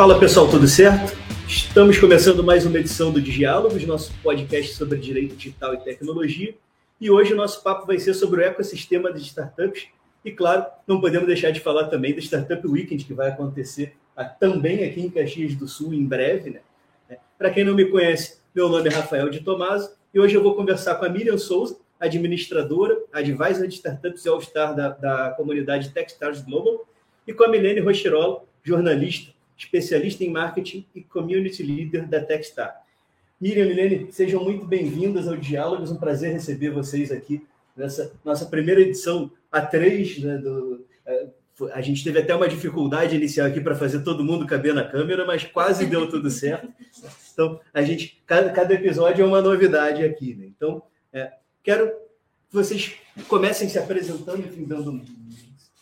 Fala pessoal, tudo certo? Estamos começando mais uma edição do Diálogos, nosso podcast sobre direito digital e tecnologia. E hoje o nosso papo vai ser sobre o ecossistema de startups. E claro, não podemos deixar de falar também do Startup Weekend, que vai acontecer também aqui em Caxias do Sul em breve. Né? Para quem não me conhece, meu nome é Rafael de Tomaso e hoje eu vou conversar com a Miriam Souza, administradora, advisor de startups e all-star da, da comunidade Techstars Global, e com a Milene Rochirola, jornalista, especialista em marketing e community leader da Techstar. Miriam e Milene, sejam muito bem-vindas ao Diálogos, um prazer receber vocês aqui nessa nossa primeira edição a três. Né, do, é, a gente teve até uma dificuldade inicial aqui para fazer todo mundo caber na câmera, mas quase deu tudo certo. Então, a gente, cada, cada episódio é uma novidade aqui. Né? Então, é, quero que vocês comecem se apresentando, enfim, dando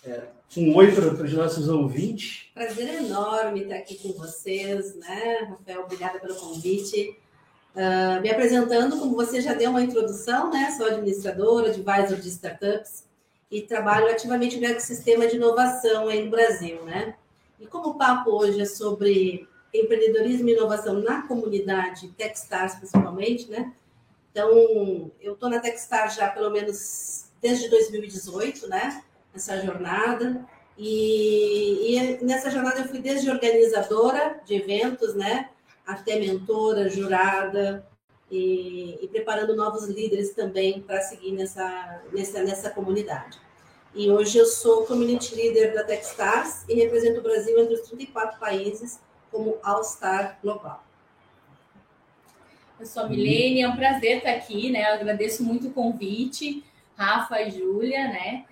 é, um oi para os nossos ouvintes. Prazer enorme estar aqui com vocês, né, Rafael? Obrigada pelo convite. Uh, me apresentando, como você já deu uma introdução, né? Sou administradora, advisor de startups e trabalho ativamente no ecossistema de inovação aí no Brasil, né? E como o papo hoje é sobre empreendedorismo e inovação na comunidade Techstars, principalmente, né? Então, eu estou na Techstars já pelo menos desde 2018, né? Essa jornada. E, e, nessa jornada eu fui desde organizadora de eventos, né, até mentora, jurada e, e preparando novos líderes também para seguir nessa, nessa, nessa comunidade. E hoje eu sou community leader da Techstars e represento o Brasil entre os 34 países como All Star Global. Eu sou a Milene, é um prazer estar aqui, né? Eu agradeço muito o convite, Rafa e Júlia, né?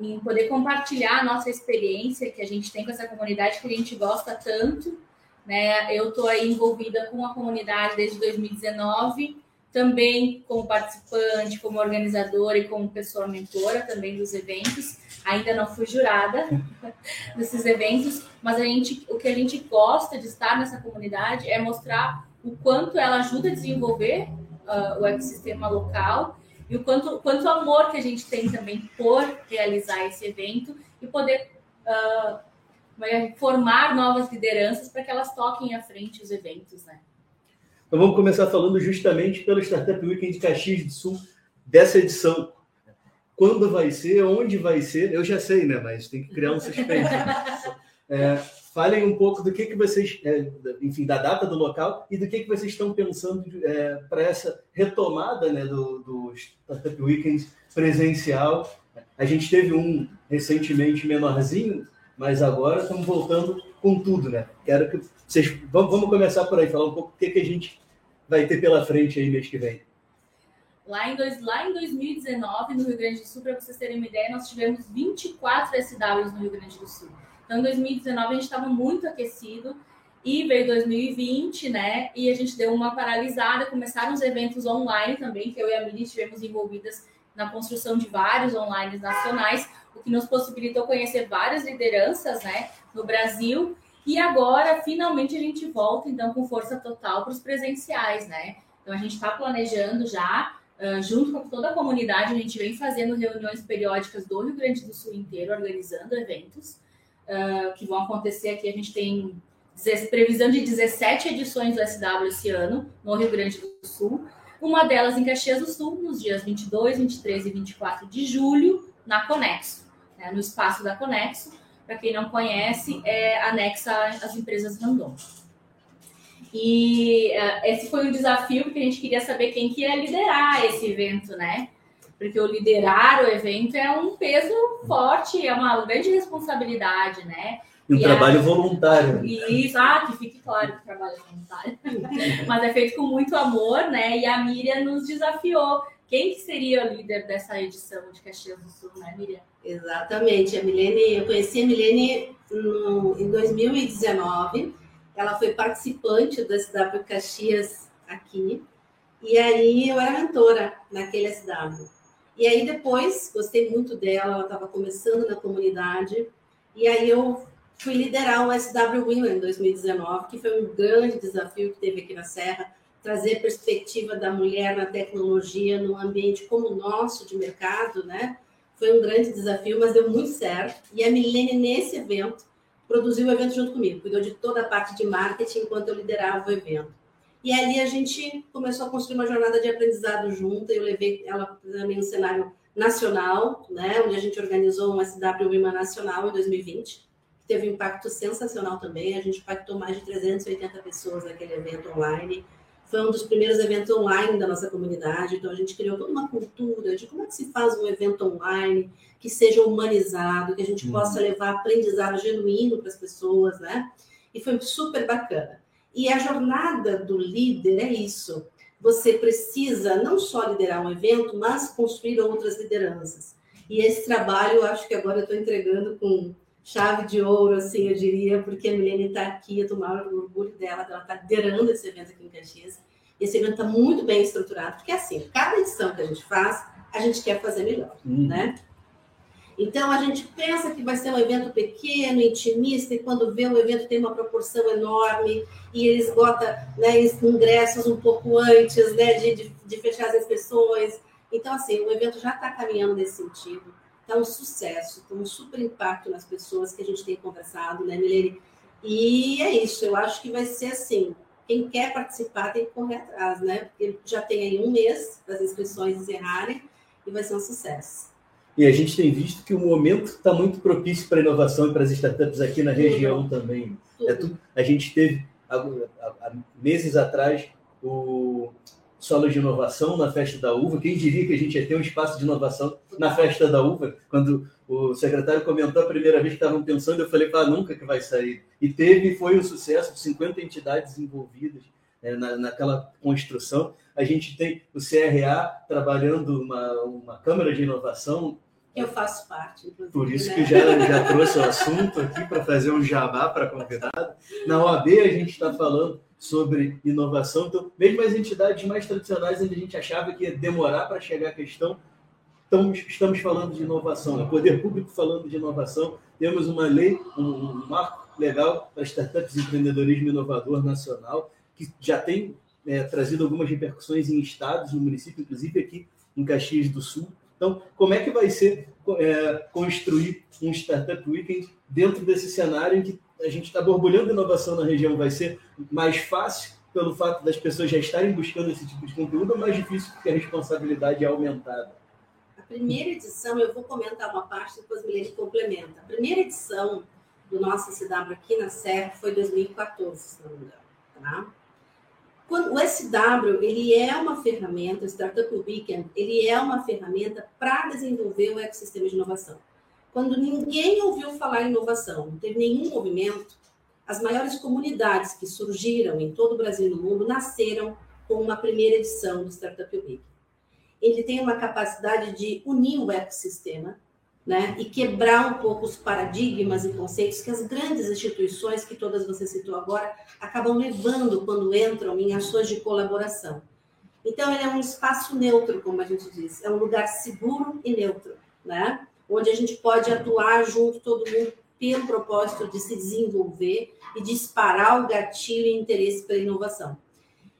Em poder compartilhar a nossa experiência que a gente tem com essa comunidade que a gente gosta tanto. Né? Eu estou envolvida com a comunidade desde 2019, também como participante, como organizadora e como pessoa mentora também dos eventos. Ainda não fui jurada desses eventos, mas a gente, o que a gente gosta de estar nessa comunidade é mostrar o quanto ela ajuda a desenvolver uh, o ecossistema local e o quanto, quanto amor que a gente tem também por realizar esse evento e poder uh, formar novas lideranças para que elas toquem à frente os eventos, né? Então vamos começar falando justamente pelo Startup Weekend Caxias do Sul dessa edição. Quando vai ser, onde vai ser, eu já sei, né? Mas tem que criar um suspense. é, Falem um pouco do que, que vocês, é, enfim, da data do local e do que, que vocês estão pensando é, para essa retomada né, do, do Startup Weekend presencial. A gente teve um recentemente menorzinho, mas agora estamos voltando com tudo, né? Quero que vocês. Vamos, começar por aí, falar um pouco do que, que a gente vai ter pela frente aí mês que vem. Lá em, dois, lá em 2019, no Rio Grande do Sul, para vocês terem uma ideia, nós tivemos 24 SWs no Rio Grande do Sul. Então, em 2019 a gente estava muito aquecido e veio 2020, né? E a gente deu uma paralisada, começaram os eventos online também, que eu e a Miri estivemos envolvidas na construção de vários online nacionais, o que nos possibilitou conhecer várias lideranças, né, no Brasil. E agora, finalmente, a gente volta, então, com força total para os presenciais, né? Então, a gente está planejando já, uh, junto com toda a comunidade, a gente vem fazendo reuniões periódicas do Rio Grande do Sul inteiro, organizando eventos uh, que vão acontecer aqui. A gente tem previsão de 17 edições do SW esse ano, no Rio Grande do Sul. Uma delas em Caxias do Sul, nos dias 22, 23 e 24 de julho, na Conexo, né, no espaço da Conexo. Para quem não conhece, é anexa às empresas Randon. E uh, esse foi um desafio, porque a gente queria saber quem que ia liderar esse evento, né? Porque o liderar o evento é um peso forte, é uma grande responsabilidade, né? E um trabalho a... voluntário. Isso, ah, que fique claro que o trabalho é voluntário. Mas é feito com muito amor, né? E a Miriam nos desafiou. Quem que seria o líder dessa edição de Caxias do Sul, né, Miriam? Exatamente. A Milene, eu conheci a Milene no, em 2019. Ela foi participante do SW Caxias aqui. E aí eu era mentora naquele SW. E aí depois, gostei muito dela, ela estava começando na comunidade, e aí eu fui liderar o SW Women em 2019, que foi um grande desafio que teve aqui na Serra, trazer perspectiva da mulher na tecnologia, num ambiente como o nosso de mercado, né? Foi um grande desafio, mas deu muito certo. E a Milene, nesse evento, produziu o evento junto comigo, cuidou de toda a parte de marketing enquanto eu liderava o evento. E ali a gente começou a construir uma jornada de aprendizado junto. Eu levei ela também no cenário nacional, né, onde a gente organizou um SW Women Nacional em 2020, que teve um impacto sensacional também. A gente impactou mais de 380 pessoas naquele evento online. Foi um dos primeiros eventos online da nossa comunidade, então a gente criou toda uma cultura de como é que se faz um evento online que seja humanizado, que a gente uhum. possa levar aprendizado genuíno para as pessoas, né? E foi super bacana. E a jornada do líder é isso. Você precisa não só liderar um evento, mas construir outras lideranças. E esse trabalho, eu acho que agora eu estou entregando com chave de ouro, assim, eu diria, porque a Milene está aqui, eu estou maior orgulho dela, ela está liderando esse evento aqui em Caxias. Esse evento está muito bem estruturado, porque assim, cada edição que a gente faz, a gente quer fazer melhor, uhum. né? Então, a gente pensa que vai ser um evento pequeno, intimista, e quando vê o evento tem uma proporção enorme, e eles botam né, ingressos um pouco antes né, de, de, fechar as inscrições. Então, assim, o evento já está caminhando nesse sentido. Está um sucesso, está um super impacto nas pessoas que a gente tem conversado, né, Milene? E é isso, eu acho que vai ser assim. Quem quer participar tem que correr atrás, né? Porque já tem aí um mês para as inscrições encerrarem e vai ser um sucesso. E a gente tem visto que o momento está muito propício para a inovação e para as startups aqui na região também. É. A gente teve, há, meses atrás, o Solo de Inovação na Festa da Uva. Quem diria que a gente ia ter um espaço de inovação na Festa da Uva? Quando o secretário comentou a primeira vez que estavam pensando, eu falei, para nunca que vai sair. E teve, foi um sucesso, 50 entidades envolvidas né, na, naquela construção. A gente tem o CRA trabalhando uma, uma Câmara de Inovação eu faço parte, inclusive. Por isso né? que já, já trouxe o assunto aqui para fazer um jabá para convidado. Na OAB a gente está falando sobre inovação, então, mesmo as entidades mais tradicionais, onde a gente achava que ia demorar para chegar a questão, estamos, estamos falando de inovação, o poder público falando de inovação, temos uma lei, um, um marco legal para startups e empreendedorismo inovador nacional, que já tem é, trazido algumas repercussões em estados, no município, inclusive aqui em Caxias do Sul, então, como é que vai ser é, construir um Startup Weekend dentro desse cenário em que a gente está borbulhando inovação na região? Vai ser mais fácil pelo fato das pessoas já estarem buscando esse tipo de conteúdo ou mais difícil porque a responsabilidade é aumentada? A primeira edição, eu vou comentar uma parte, depois Milene complementa. A primeira edição do nosso SW aqui na Serra foi 2014, se não me engano. Tá? O SW, ele é uma ferramenta, o Startup Weekend, ele é uma ferramenta para desenvolver o ecossistema de inovação. Quando ninguém ouviu falar em inovação, não teve nenhum movimento, as maiores comunidades que surgiram em todo o Brasil e no mundo nasceram com uma primeira edição do Startup Weekend. Ele tem uma capacidade de unir o ecossistema né? e quebrar um pouco os paradigmas e conceitos que as grandes instituições, que todas você citou agora, acabam levando quando entram em ações de colaboração. Então, ele é um espaço neutro, como a gente diz, é um lugar seguro e neutro, né? onde a gente pode atuar junto todo mundo pelo propósito de se desenvolver e disparar o gatilho e interesse pela inovação.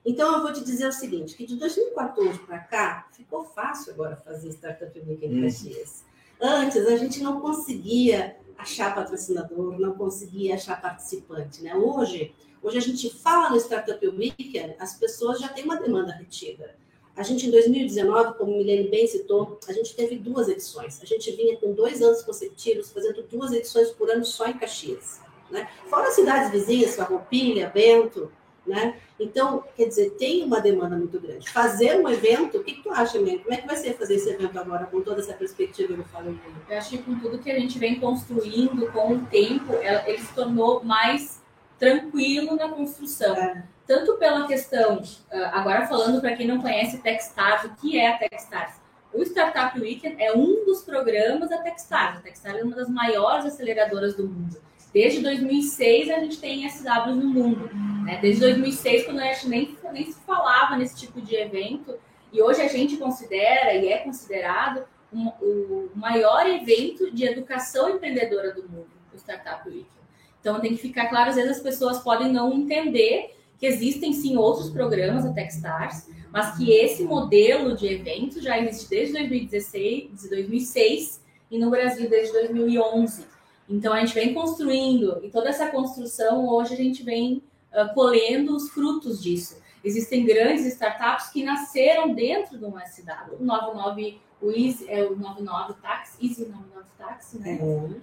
Então, eu vou te dizer o seguinte, que de 2014 para cá, ficou fácil agora fazer Startup em Caxias. Antes, a gente não conseguia achar patrocinador, não conseguia achar participante. Né? Hoje, hoje a gente fala no Startup Weekend, as pessoas já têm uma demanda retida. A gente, em 2019, como Milene bem citou, a gente teve duas edições. A gente vinha com dois anos consecutivos, fazendo duas edições por ano só em Caxias. Né? Fora as cidades vizinhas, Farroupilha, Bento, né? Então, quer dizer, tem uma demanda muito grande. Fazer um evento, o que, que tu acha, mesmo? Como é que vai ser fazer esse evento agora, com toda essa perspectiva que eu falei? Eu acho que com tudo que a gente vem construindo com o tempo, ele se tornou mais tranquilo na construção. É. Tanto pela questão, ah, agora falando para quem não conhece Techstars, o que é a Techstars? O Startup Weekend é um dos programas da Techstars. A Techstars é uma das maiores aceleradoras do mundo. Desde 2006 a gente tem SW no mundo. Né? Desde 2006, quando a gente nem, nem se falava nesse tipo de evento, e hoje a gente considera e é considerado um, o maior evento de educação empreendedora do mundo, o Startup Week. Então tem que ficar claro, às vezes as pessoas podem não entender que existem sim outros programas, a Techstars, mas que esse modelo de evento já existe desde 2016, 2006 e no Brasil desde 2011. Então a gente vem construindo e toda essa construção hoje a gente vem uh, colhendo os frutos disso. Existem grandes startups que nasceram dentro de uma SW. O 99, o Easy, é o 99 Taxi, Easy 99 Taxi, né? Uhum.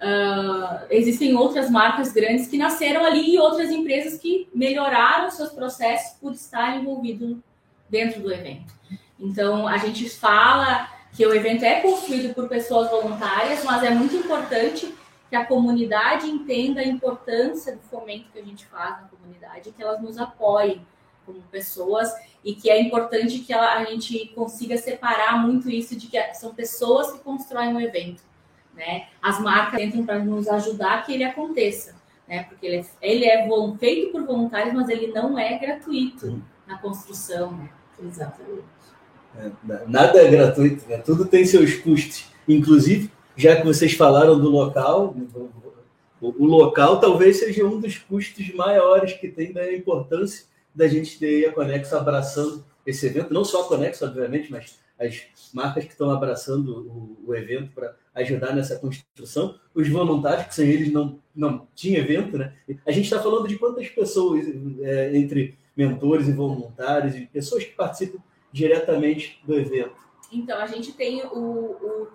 Uh, existem outras marcas grandes que nasceram ali e outras empresas que melhoraram seus processos por estar envolvido dentro do evento. Então, a gente fala que o evento é construído por pessoas voluntárias, mas é muito importante que a comunidade entenda a importância do fomento que a gente faz na comunidade, que elas nos apoiem como pessoas e que é importante que a gente consiga separar muito isso de que são pessoas que constroem o evento né? As marcas entram para nos ajudar que ele aconteça, né? Porque ele é, ele é feito por voluntários, mas ele não é gratuito na construção, né? Exatamente. É, nada é gratuito, né? tudo tem seus custos. Inclusive, já que vocês falaram do local, o, local talvez seja um dos custos maiores que tem da importância da gente ter a Conexo abraçando esse evento, não só a Conexo, obviamente, mas as marcas que estão abraçando o, o evento para ajudar nessa construção, os voluntários, que sem eles não, não tinha evento, né? A gente está falando de quantas pessoas, é, entre mentores e voluntários, e pessoas que participam diretamente do evento? Então, a gente tem o, o,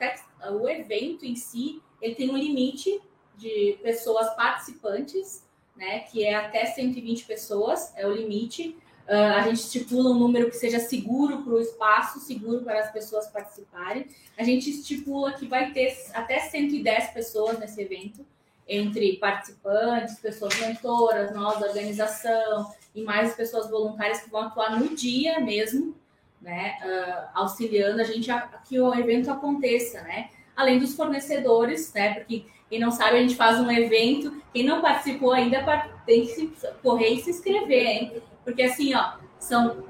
o evento em si, ele tem um limite de pessoas participantes, né, que é até 120 pessoas, é o limite. Uh, a gente estipula um número que seja seguro para o espaço, seguro para as pessoas participarem. A gente estipula que vai ter até 110 pessoas nesse evento, entre participantes, pessoas mentoras, nós organização e mais pessoas voluntárias que vão atuar no dia mesmo, né, uh, auxiliando a gente a, a que o evento aconteça, né? Além dos fornecedores, né? Porque quem não sabe, a gente faz um evento. Quem não participou ainda tem que se correr e se inscrever, hein? Porque assim, ó, são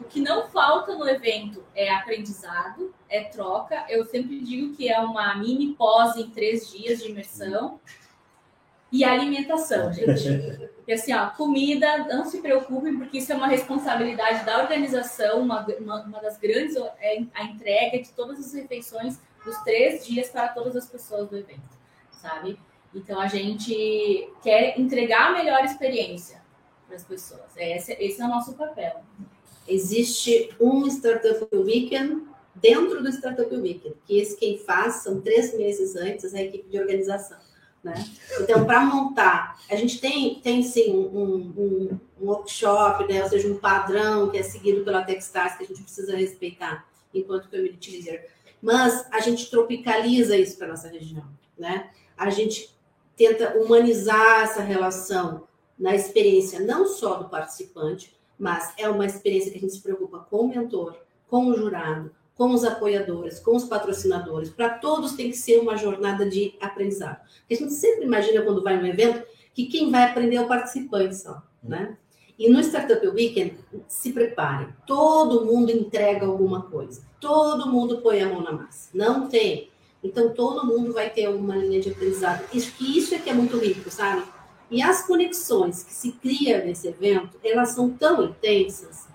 o que não falta no evento é aprendizado, é troca. Eu sempre digo que é uma mini pós em três dias de imersão. E alimentação, gente. E assim, ó, comida, não se preocupem, porque isso é uma responsabilidade da organização. Uma, uma, uma das grandes é a entrega de todas as refeições dos três dias para todas as pessoas do evento, sabe? Então a gente quer entregar a melhor experiência para as pessoas. Esse, esse é o nosso papel. Existe um Startup Weekend dentro do Startup Weekend, que esse quem faz são três meses antes a equipe de organização. Né? Então, para montar, a gente tem, tem sim um, um, um, workshop, né? ou seja, um padrão que é seguido pela Techstars que a gente precisa respeitar enquanto community leader. Mas a gente tropicaliza isso para nossa região. Né? A gente tenta humanizar essa relação na experiência não só do participante, mas é uma experiência que a gente se preocupa com o mentor, com o jurado, com os apoiadores, com os patrocinadores. Para todos tem que ser uma jornada de aprendizado. a gente sempre imagina quando vai num evento que quem vai aprender é o participante só, né? E no Startup Weekend, se prepare. Todo mundo entrega alguma coisa. Todo mundo põe a mão na massa. Não tem. Então, todo mundo vai ter alguma linha de aprendizado. Isso, isso é que é muito rico, sabe? E as conexões que se cria nesse evento, elas são tão intensas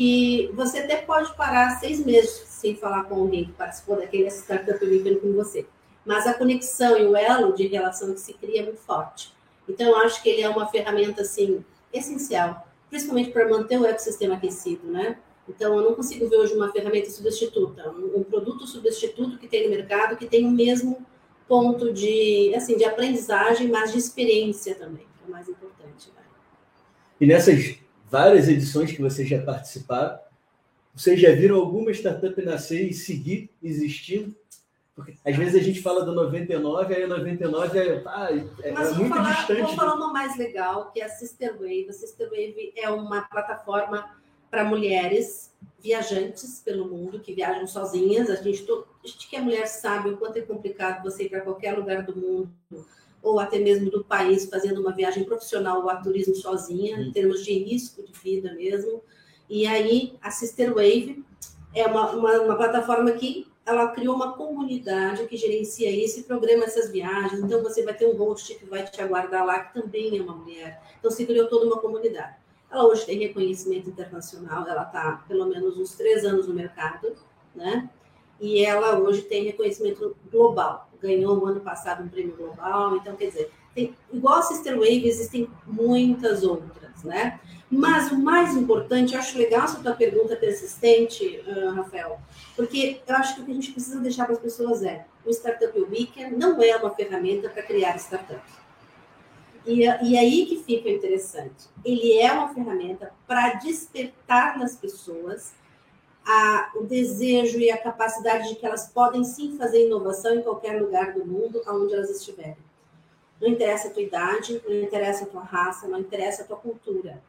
que você até pode parar seis meses sem falar com alguém que participou daquele startup vivendo com você. Mas a conexão e o elo de relação que se cria é muito forte. Então, eu acho que ele é uma ferramenta, assim, essencial, principalmente para manter o ecossistema aquecido, né? Então, eu não consigo ver hoje uma ferramenta substituta, um, produto substituto que tem no mercado que tem o mesmo ponto de, assim, de aprendizagem, mas de experiência também, que é o mais importante. Né? E nessas várias edições que vocês já participaram, vocês já viram alguma startup nascer e seguir existindo? Porque às vezes a gente fala do 99, aí 99 é, ah, é, Mas é muito falar, distante. Vamos falar uma mais legal, que é a Sister Wave. A Sister Wave é uma plataforma para mulheres viajantes pelo mundo, que viajam sozinhas. A gente, a gente que é mulher sabe o quanto é complicado você ir para qualquer lugar do mundo, ou até mesmo do país, fazendo uma viagem profissional ou a turismo sozinha, em termos de risco de vida mesmo. E aí, a Sister Wave é uma, uma, uma plataforma que ela criou uma comunidade que gerencia isso e programa essas viagens. Então, você vai ter um host que vai te aguardar lá, que também é uma mulher. Então, se criou toda uma comunidade. Ela hoje tem reconhecimento internacional, ela está pelo menos uns três anos no mercado, né? E ela hoje tem reconhecimento global. Ganhou no ano passado um prêmio global, então quer dizer, tem, igual a Sister Wave, existem muitas outras, né? Mas o mais importante, eu acho legal essa tua pergunta persistente, uh, Rafael, porque eu acho que o que a gente precisa deixar para as pessoas é: o Startup Weekend não é uma ferramenta para criar startups. E, e aí que fica interessante. Ele é uma ferramenta para despertar nas pessoas a, o desejo e a capacidade de que elas podem sim fazer inovação em qualquer lugar do mundo, aonde elas estiverem. Não interessa a tua idade, não interessa a tua raça, não interessa a tua cultura.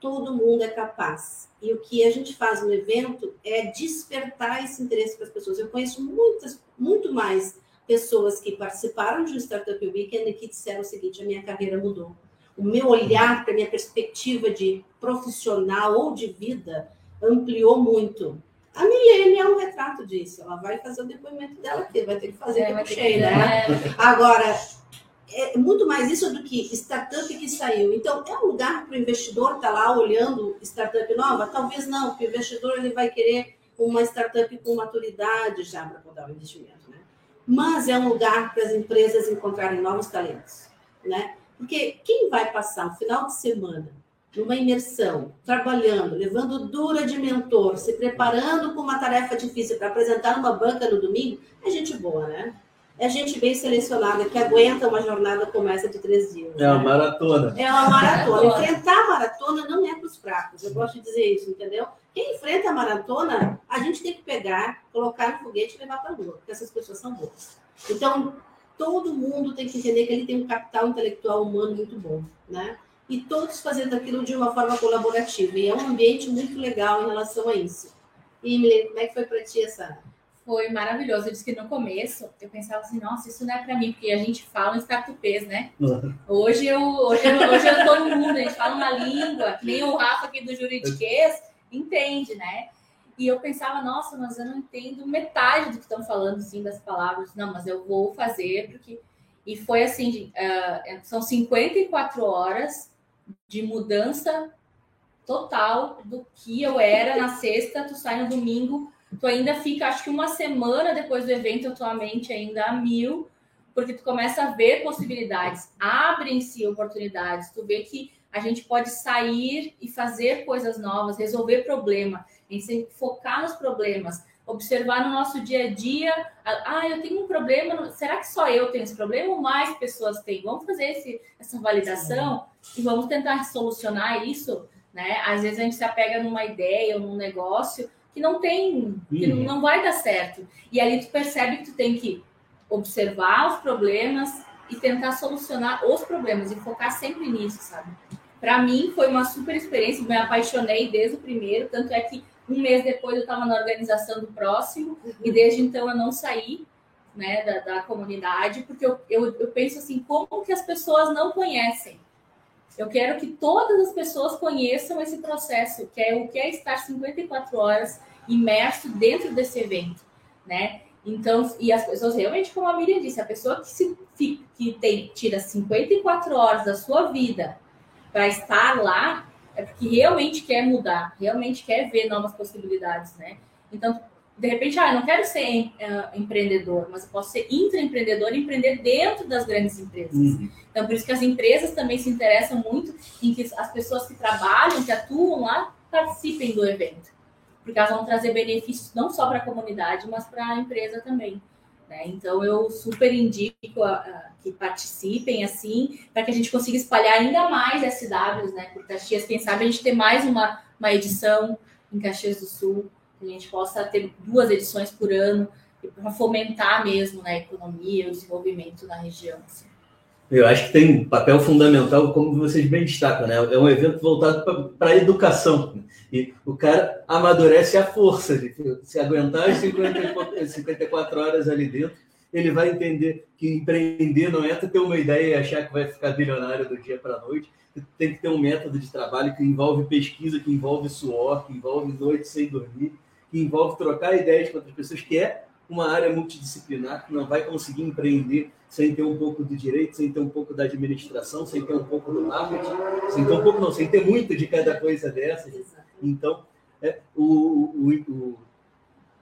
Todo mundo é capaz. E o que a gente faz no evento é despertar esse interesse para as pessoas. Eu conheço muitas, muito mais pessoas que participaram de um Startup Weekend e que disseram o seguinte: a minha carreira mudou. O meu olhar para a minha perspectiva de profissional ou de vida ampliou muito. A Milene é um retrato disso. Ela vai fazer o depoimento dela aqui, vai ter que fazer é, que cheio, né? Agora, é muito mais isso do que startup que saiu. Então, é um lugar para o investidor estar tá lá olhando startup nova? Talvez não, porque o investidor ele vai querer uma startup com maturidade já para poder o investimento, né? Mas é um lugar para as empresas encontrarem novos talentos, né? Porque quem vai passar o final de semana numa imersão, trabalhando, levando dura de mentor, se preparando com uma tarefa difícil para apresentar uma banca no domingo, é gente boa, né? É gente bem selecionada que aguenta uma jornada como essa de três dias. É uma né? maratona. É uma maratona. Enfrentar a maratona não é para os fracos. Eu gosto de dizer isso, entendeu? Quem enfrenta a maratona, a gente tem que pegar, colocar no foguete e levar para a lua, porque essas pessoas são boas. Então, todo mundo tem que entender que ele tem um capital intelectual humano muito bom, né? E todos fazendo aquilo de uma forma colaborativa. E é um ambiente muito legal em relação a isso. E, Emily, como é que foi para ti essa? Foi maravilhoso. Eu disse que no começo eu pensava assim, nossa, isso não é para mim, porque a gente fala em startupês, né? Uhum. Hoje eu hoje eu, hoje eu tô no mundo, a gente fala uma língua, nem o Rafa aqui do Juridiquês entende, né? E eu pensava, nossa, mas eu não entendo metade do que estão falando, assim, das palavras. Não, mas eu vou fazer, porque... E foi assim, uh, são 54 horas de mudança total do que eu era na sexta, tu sai no domingo, tu ainda fica, acho que uma semana depois do evento, a tua mente ainda a mil, porque tu começa a ver possibilidades, abrem-se oportunidades, tu vê que a gente pode sair e fazer coisas novas, resolver problema, tem que focar nos problemas, observar no nosso dia a dia. Ah, eu tenho um problema. Será que só eu tenho esse problema ou mais pessoas têm? Vamos fazer esse, essa validação e vamos tentar solucionar isso. Né? Às vezes a gente se apega numa ideia ou num negócio que não tem, que uhum. não vai dar certo. E ali tu percebe que tu tem que observar os problemas e tentar solucionar os problemas e focar sempre nisso, sabe? Para mim foi uma super experiência, me apaixonei desde o primeiro, tanto é que um mês depois eu estava na organização do próximo uhum. e desde então eu não saí né, da, da comunidade, porque eu, eu, eu, penso assim, como que as pessoas não conhecem? Eu quero que todas as pessoas conheçam esse processo, que é o que é estar 54 horas imerso dentro desse evento, né? Então, e as pessoas realmente, como a Miriam disse, a pessoa que, se, que tem, tira 54 horas da sua vida para estar lá, é porque realmente quer mudar, realmente quer ver novas possibilidades, né? Então, de repente, ah, eu não quero ser uh, empreendedor, mas eu posso ser intraempreendedor e empreender dentro das grandes empresas. Uhum. Então, por isso que as empresas também se interessam muito em que as pessoas que trabalham, que atuam lá, participem do evento. Porque elas vão trazer benefícios não só para a comunidade, mas para a empresa também. Né? Então, eu super indico a, a, que participem, assim, para que a gente consiga espalhar ainda mais SWs né, por Caxias. Quem sabe a gente ter mais uma, uma edição em Caxias do Sul, que a gente possa ter duas edições por ano, para fomentar mesmo né, a economia e o desenvolvimento na região. Assim. Eu acho que tem um papel fundamental, como vocês bem destacam, né? É um evento voltado para a educação. E o cara amadurece a força de se aguentar as 50, 54 horas ali dentro. Ele vai entender que empreender não é ter uma ideia e achar que vai ficar bilionário do dia para a noite. Tem que ter um método de trabalho que envolve pesquisa, que envolve suor, que envolve noite sem dormir, que envolve trocar ideias com outras pessoas, que é uma área multidisciplinar que não vai conseguir empreender sem ter um pouco do direito, sem ter um pouco da administração, sem ter um pouco do marketing, sem ter um pouco não, sem ter muito de cada coisa dessas. Então, é, o, o, o,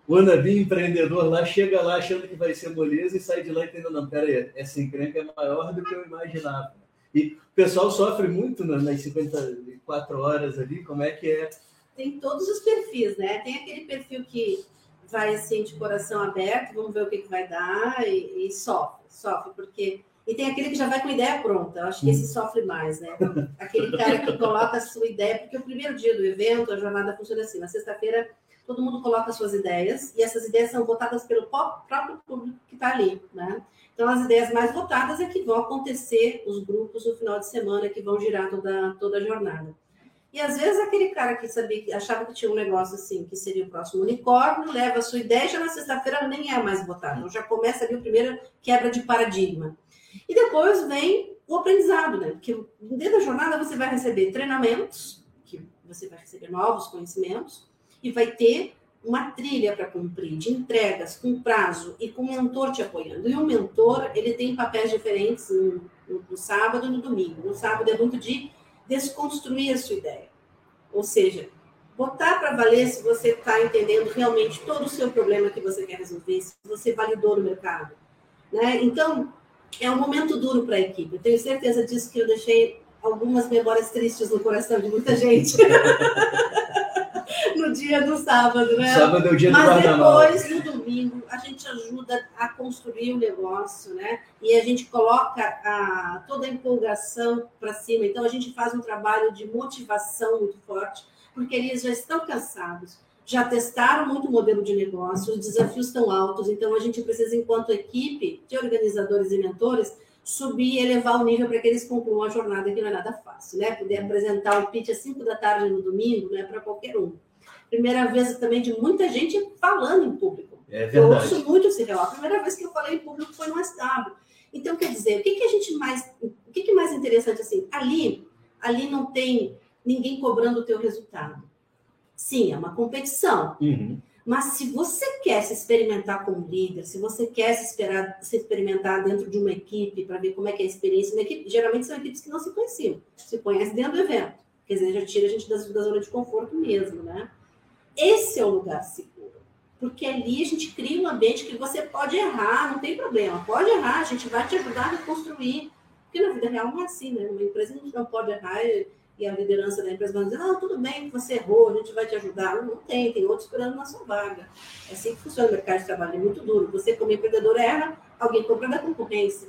wannabe empreendedor lá, chega lá achando que vai ser moleza e sai de lá entendendo, não, peraí, essa encrenca é maior do que eu imaginava. E o pessoal sofre muito nas 54 horas ali, como é que é? Tem todos os perfis, né? Tem aquele perfil que vai assim de coração aberto, vamos ver o que, que vai dar e, e sofre, sofre, porque e tem aquele que já vai com a ideia pronta. Eu acho que esse sofre mais, né? Aquele cara que coloca a sua ideia, porque o primeiro dia do evento, a jornada funciona assim. Na sexta-feira, todo mundo coloca suas ideias e essas ideias são votadas pelo próprio público que está ali, né? Então, as ideias mais votadas é que vão acontecer os grupos no final de semana, que vão girar toda, toda a jornada. E às vezes aquele cara que sabia que achava que tinha um negócio assim, que seria o próximo unicórnio, leva a sua ideia já na sexta-feira nem é mais votado. Então já começa ali o primeiro quebra de paradigma. E depois vem o aprendizado, né? Porque dentro da jornada você vai receber treinamentos, que você vai receber novos conhecimentos, e vai ter uma trilha para cumprir de entregas com prazo e com mentor te apoiando. E o mentor, ele tem papéis diferentes no, no, no sábado e no domingo. No sábado é muito de desconstruir a sua ideia. Ou seja, botar para valer se você está entendendo realmente todo o seu problema que você quer resolver, se você validou no mercado. Né? Então, é um momento duro para a equipe. Eu tenho certeza disso que eu deixei algumas memórias tristes no coração de muita gente. no dia do sábado, né? Sábado é o dia Mas do depois, no domingo, a gente ajuda a construir o negócio, né? E a gente coloca a, toda a empolgação para cima. Então, a gente faz um trabalho de motivação muito forte, porque eles já estão cansados já testaram muito o modelo de negócio, os desafios estão altos, então a gente precisa, enquanto equipe de organizadores e mentores, subir e elevar o nível para que eles concluam a jornada, que não é nada fácil, né? Poder apresentar o pitch às 5 da tarde no domingo não é para qualquer um. Primeira vez também de muita gente falando em público. É verdade. Eu ouço muito esse relato. A primeira vez que eu falei em público foi no SW. Então, quer dizer, o que, que a gente mais. O que, que é mais interessante assim? Ali, ali não tem ninguém cobrando o teu resultado Sim, é uma competição. Uhum. Mas se você quer se experimentar como líder, se você quer se, esperar, se experimentar dentro de uma equipe para ver como é que é a experiência, uma equipe, geralmente são equipes que não se conheciam, se conhecem dentro do evento. Quer dizer, já tira a gente da, da zona de conforto mesmo, né? Esse é o lugar seguro. Porque ali a gente cria um ambiente que você pode errar, não tem problema. Pode errar, a gente vai te ajudar a reconstruir. Porque na vida real não é assim, né? Uma empresa a gente não pode errar e a liderança da empresa vai dizer, não, tudo bem, você errou, a gente vai te ajudar. Não, tem, tem outros esperando na sua vaga. É assim que funciona o mercado de trabalho, é muito duro. Você, como empreendedor, erra, alguém compra da concorrência.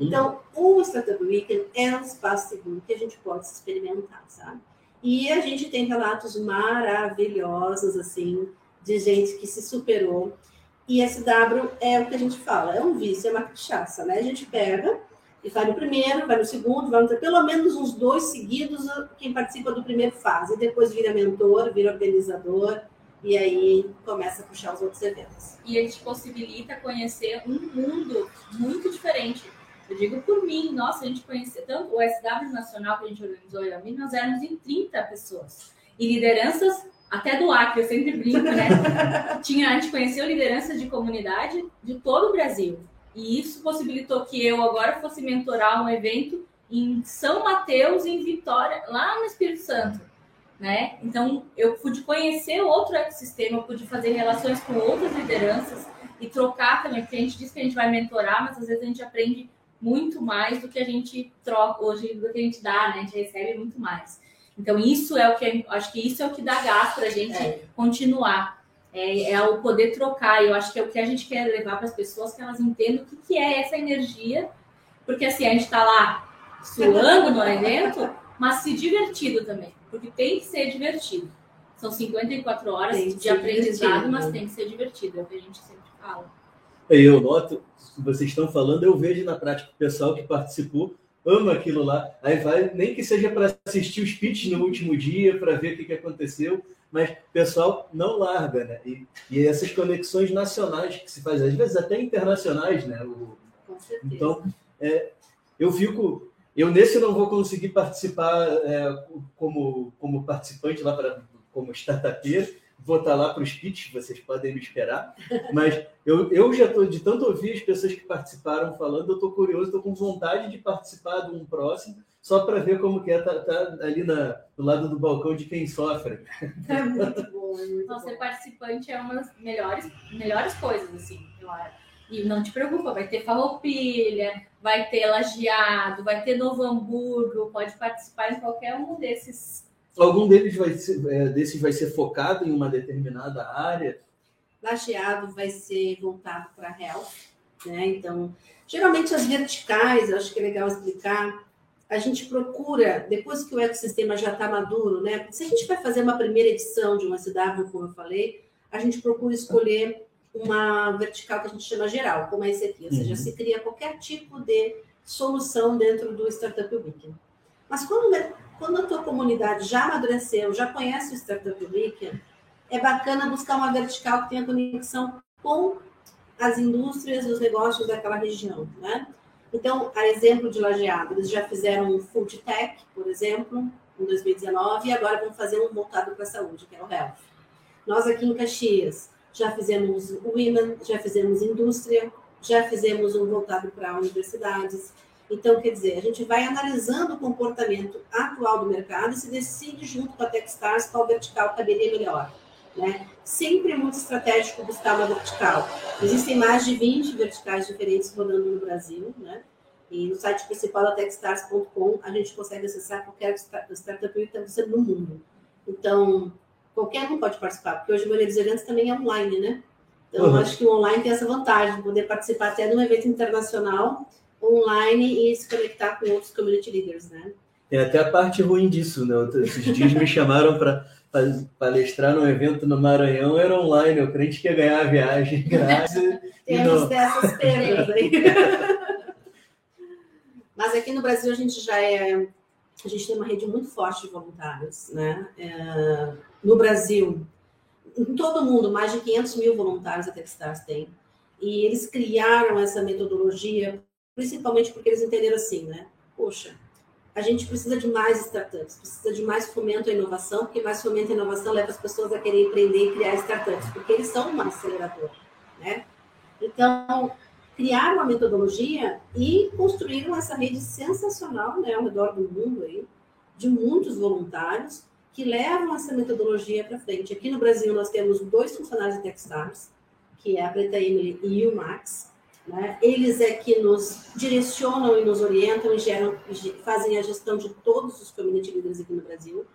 Então, o Startup Weekend é um espaço seguro que a gente pode se experimentar, sabe? E a gente tem relatos maravilhosos, assim, de gente que se superou. E SW é o que a gente fala, é um vício, é uma cachaça, né? A gente pega e vai no primeiro, vai no segundo, vai no pelo menos uns dois seguidos quem participa do primeiro fase, e depois vira mentor, vira organizador, e aí começa a puxar os outros eventos. E a gente possibilita conhecer um mundo muito diferente. Eu digo por mim, nossa, a gente conheceu tanto o SW Nacional que a gente organizou e mim, nós éramos em 30 pessoas. E lideranças até do Acre, eu sempre brinco, né? Tinha, a gente conheceu lideranças de comunidade de todo o Brasil. E isso possibilitou que eu agora fosse mentorar um evento em São Mateus, em Vitória, lá no Espírito Santo. Né? Então, eu pude conhecer outro ecossistema, pude fazer relações com outras lideranças e trocar também, porque a gente diz que a gente vai mentorar, mas às vezes a gente aprende muito mais do que a gente troca hoje, do que a gente dá, né? A gente recebe muito mais. Então, isso é o que acho que isso é o que dá gás para a gente é. continuar é, é o poder trocar. Eu acho que é o que a gente quer levar para as pessoas, que elas entendam o que, que é essa energia, porque assim, a gente está lá suando no evento, mas se divertido também, porque tem que ser divertido. São 54 horas de aprendizado, mas tem que ser divertido, é o que a gente sempre fala. Eu noto, vocês estão falando, eu vejo na prática o pessoal que participou ama aquilo lá. Aí vai, nem que seja para assistir os pitches no último dia, para ver o que, que aconteceu, mas o pessoal não larga, né? E, e, essas conexões nacionais que se faz, às vezes até internacionais, né? O, então, é, eu fico. Eu nesse não vou conseguir participar é, como, como participante lá para como startupeiro, vou estar lá para os pitches, vocês podem me esperar. Mas eu, eu já estou, de tanto ouvir as pessoas que participaram falando, eu estou curioso, estou com vontade de participar de um próximo, só para ver como que é estar tá, tá ali na, do lado do balcão de quem sofre. É muito bom. bom, é muito Então, bom. ser participante é uma das melhores, melhores coisas, assim, eu acho. E não te preocupa, vai ter farroupilha, vai ter lajeado, vai ter Novo Hamburgo, pode participar em qualquer um desses. Algum deles vai ser, é, desses vai ser focado em uma determinada área? Lajeado vai ser voltado para health, né? Então, geralmente as verticais, acho que é legal explicar. A gente procura, depois que o ecossistema já está maduro, né? Se a gente vai fazer uma primeira edição de uma SW, como eu falei, a gente procura escolher uma vertical que a gente chama geral, como é esse aqui. Ou seja, Uhum. se cria qualquer tipo de solução dentro do Startup Weekend. Mas quando, quando a tua comunidade já amadureceu, já conhece o Startup Weekend, é bacana buscar uma vertical que tenha conexão com as indústrias os negócios daquela região, né? Então, a exemplo de Lajeado, eles já fizeram um Food Tech, por exemplo, em 2019, e agora vão fazer um voltado para a saúde, que é o Health. Nós aqui em Caxias já fizemos Women, já fizemos Indústria, já fizemos um voltado para universidades. Então, quer dizer, a gente vai analisando o comportamento atual do mercado e se decide junto com a Techstars qual vertical caberia melhor. Né? Sempre é muito estratégico buscar uma vertical. Existem mais de 20 verticais diferentes rodando no Brasil, né? E no site principal da techstars.com a gente consegue acessar qualquer sta- startup que está acontecendo no mundo. Então, qualquer um pode participar, porque hoje a maioria dos eventos também é online, né? Então, Uhum. acho que o online tem essa vantagem de poder participar até de um evento internacional online e se conectar com outros community leaders, né? Tem até a parte ruim disso, né? Esses dias me chamaram para palestrar num evento no Maranhão, era online. Eu crente que ia ganhar a viagem grátis. Temos não. dessas perdas aí. Mas aqui no Brasil a gente já é. A gente tem uma rede muito forte de voluntários, né? É, no Brasil, em todo o mundo, mais de 500 mil voluntários a Techstars tem. E eles criaram essa metodologia, principalmente porque eles entenderam assim, né? Poxa, a gente precisa de mais startups, precisa de mais fomento à inovação, porque mais fomento à inovação leva as pessoas a querer empreender e criar startups, porque eles são uma aceleradora, né? Então, criaram uma metodologia e construíram essa rede sensacional né, ao redor do mundo aí, de muitos voluntários que levam essa metodologia para frente. Aqui no Brasil nós temos dois funcionários da Techstars, que é a Preta Emily e o Max. Né? Eles é que nos direcionam e nos orientam e geram, fazem a gestão de todos os community leaders aqui no Brasil.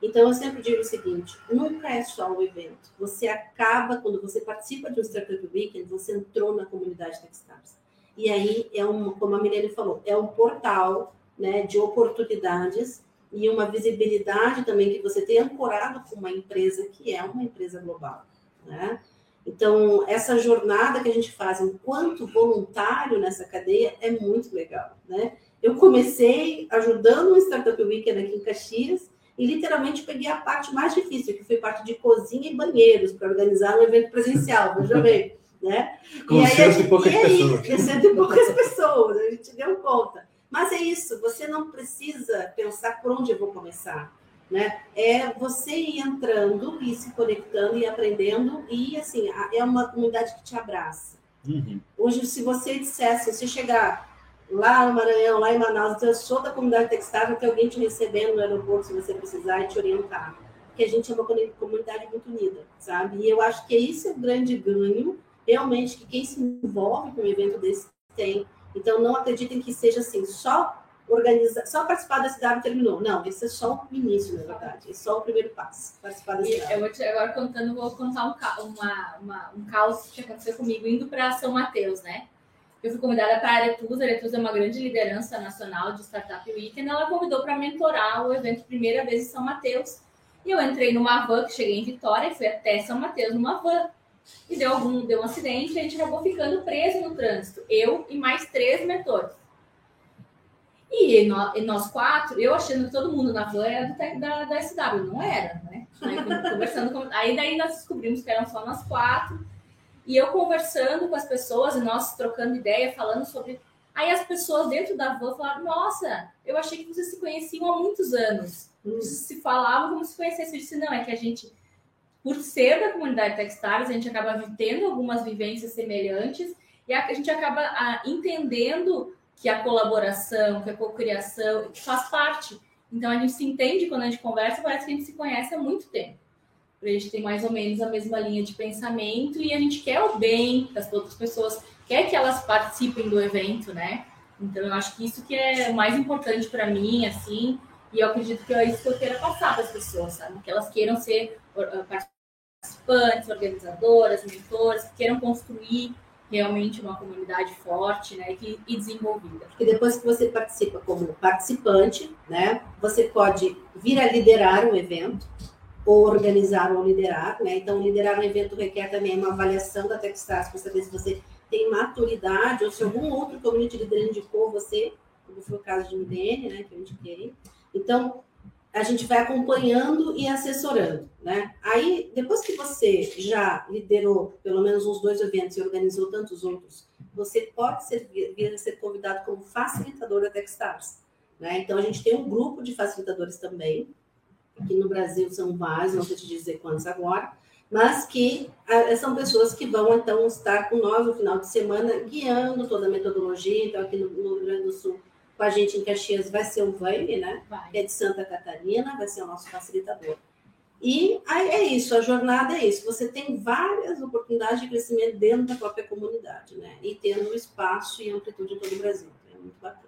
Então, eu sempre digo o seguinte: nunca é só o evento. Você acaba, quando você participa de um Startup Weekend, você entrou na comunidade Techstars. E aí, é um, como a Milene falou, é um portal né, de oportunidades e uma visibilidade também que você tem ancorado com uma empresa que é uma empresa global. Né? Então, essa jornada que a gente faz enquanto voluntário nessa cadeia é muito legal. Né? Eu comecei ajudando um Startup Weekend aqui em Caxias e literalmente peguei a parte mais difícil, que foi parte de cozinha e banheiros, para organizar um evento presencial, veja bem. Né? Com aí, cento e poucas e aí, pessoas. com cento e poucas pessoas, a gente deu conta. Mas é isso, você não precisa pensar por onde eu vou começar. Né? É você ir entrando e se conectando e aprendendo, e assim, é uma comunidade que te abraça. Uhum. Hoje, se você dissesse, se chegar lá no Maranhão, lá em Manaus, eu sou da comunidade textil, tem alguém te recebendo no aeroporto se você precisar e te orientar. Porque a gente é uma comunidade muito unida, sabe? E eu acho que esse é o grande ganho, realmente, que quem se envolve com um evento desse tem. Então, não acreditem que seja assim, só organizar, só participar da cidade terminou. Não, esse é só o início, na verdade. É só o primeiro passo, participar da cidade. eu vou te, agora contando, vou contar um, ca- uma, uma- um caos que aconteceu comigo indo para São Mateus, né? Eu fui convidada para a Aretus, a Aretus é uma grande liderança nacional de Startup Weekend, ela convidou para mentorar o evento primeira vez em São Mateus. E eu entrei numa van, que cheguei em Vitória, e fui até São Mateus numa van. E deu algum, deu um acidente, e a gente acabou ficando preso no trânsito. Eu e mais três mentores. E, e nós quatro, eu achando que todo mundo na van era do da, da SW, não era, né? Aí, con- conversando com, aí daí nós descobrimos que eram só nós quatro. E eu conversando com as pessoas e nós trocando ideia, falando sobre. Aí as pessoas dentro da van falaram: Nossa, eu achei que vocês se conheciam há muitos anos. Hum. Se falavam como se conhecessem. Eu disse: Não, é que a gente, por ser da comunidade Techstars, a gente acaba tendo algumas vivências semelhantes e a, a gente acaba ah, entendendo que a colaboração, que a cocriação faz parte. Então a gente se entende quando a gente conversa, parece que a gente se conhece há muito tempo. a gente tem mais ou menos a mesma linha de pensamento e a gente quer o bem das outras pessoas, quer que elas participem do evento, né? Então eu acho que isso que é mais importante para mim, assim, e eu acredito que é isso que eu queira passar para as pessoas, sabe? Que elas queiram ser participantes, organizadoras, mentores, que queiram construir realmente uma comunidade forte né, e, desenvolvida. E depois que você participa como participante, né, você pode vir a liderar um evento, ou organizar ou liderar, né? Então, liderar um evento requer também uma avaliação da Techstars para saber se você tem maturidade ou se algum outro community leader indicou você, como foi o caso de MDN, né, que eu indiquei. Então, a gente vai acompanhando e assessorando, né? Aí, depois que você já liderou pelo menos uns dois eventos e organizou tantos outros, você pode ser, vir a ser convidado como facilitador da Techstars, né? Então, a gente tem um grupo de facilitadores também, aqui no Brasil são vários, não sei te dizer quantos agora, mas que ah, são pessoas que vão, então, estar com nós no final de semana, guiando toda a metodologia, então, aqui no, no Rio Grande do Sul, com a gente em Caxias vai ser o Vaine, né? Vai. É de Santa Catarina, vai ser o nosso facilitador. E aí é isso, a jornada é isso. Você tem várias oportunidades de crescimento dentro da própria comunidade, né? E tendo espaço e amplitude em todo o Brasil. É muito bacana.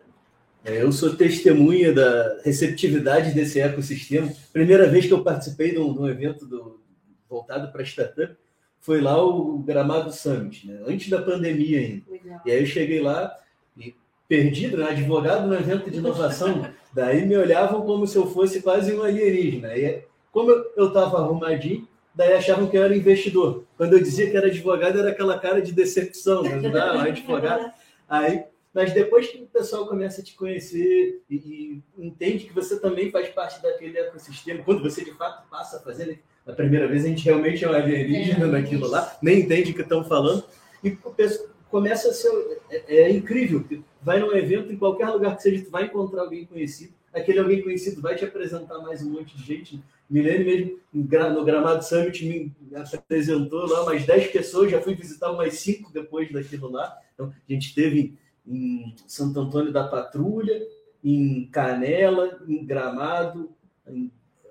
É, eu sou testemunha da receptividade desse ecossistema. Primeira vez que eu participei de um, de um evento do, voltado para startup foi lá o Gramado Summit, né? antes da pandemia ainda. Legal. E aí eu cheguei lá e perdido, né? advogado no evento de inovação, daí me olhavam como se eu fosse quase um alienígena. E como eu estava arrumadinho, daí achavam que eu era investidor. Quando eu dizia que era advogado, era aquela cara de decepção, né? não, não advogado. Aí, mas depois que o pessoal começa a te conhecer e, e, entende que você também faz parte daquele ecossistema, quando você de fato passa a fazer, né? a primeira vez a gente realmente é um alienígena é, naquilo lá, nem entende o que estão falando, e o pessoal começa a ser. É, é, incrível. Vai num evento, em qualquer lugar que seja, tu vai encontrar alguém conhecido. Aquele alguém conhecido vai te apresentar mais um monte de gente. Milene mesmo, no Gramado Summit, me apresentou lá umas 10 pessoas, já fui visitar umas 5 depois daquilo lá. Então, a gente teve em Santo Antônio da Patrulha, em Canela, em Gramado, em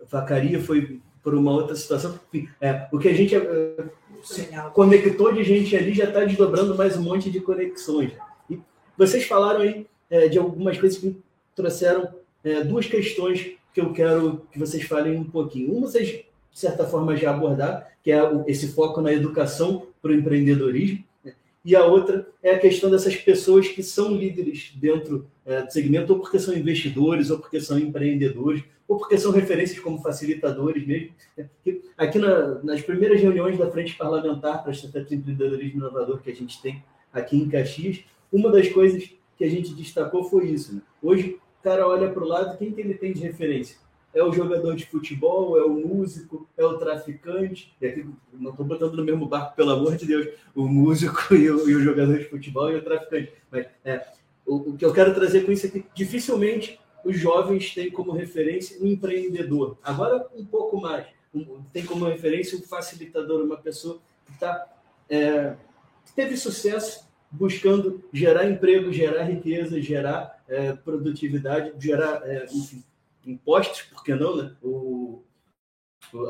Vacaria foi por uma outra situação. É, o que a gente é, conectou de gente ali já está desdobrando mais um monte de conexões. E vocês falaram aí é, de algumas coisas que trouxeram é, duas questões que eu quero que vocês falem um pouquinho. Uma vocês, de certa forma, já abordaram, que é esse foco na educação para o empreendedorismo. Né? E a outra é a questão dessas pessoas que são líderes dentro é, do segmento, ou porque são investidores, ou porque são empreendedores, ou porque são referências como facilitadores mesmo. Aqui na, nas primeiras reuniões da Frente Parlamentar para Startups Empreendedorismo Inovador que a gente tem aqui em Caxias, uma das coisas que a gente destacou foi isso. Né? Hoje, o cara olha para o lado, quem que ele tem de referência? É o jogador de futebol, é o músico, é o traficante. E aqui não estou botando no mesmo barco, pelo amor de Deus, o músico e o, e o jogador de futebol e o traficante. Mas é, o, o que eu quero trazer com isso é que dificilmente os jovens têm como referência um empreendedor. Agora, um pouco mais. Um, tem como referência um facilitador, uma pessoa que tá, é, teve sucesso buscando gerar emprego, gerar riqueza, gerar é, produtividade, gerar é, enfim, impostos, por que não, né? O,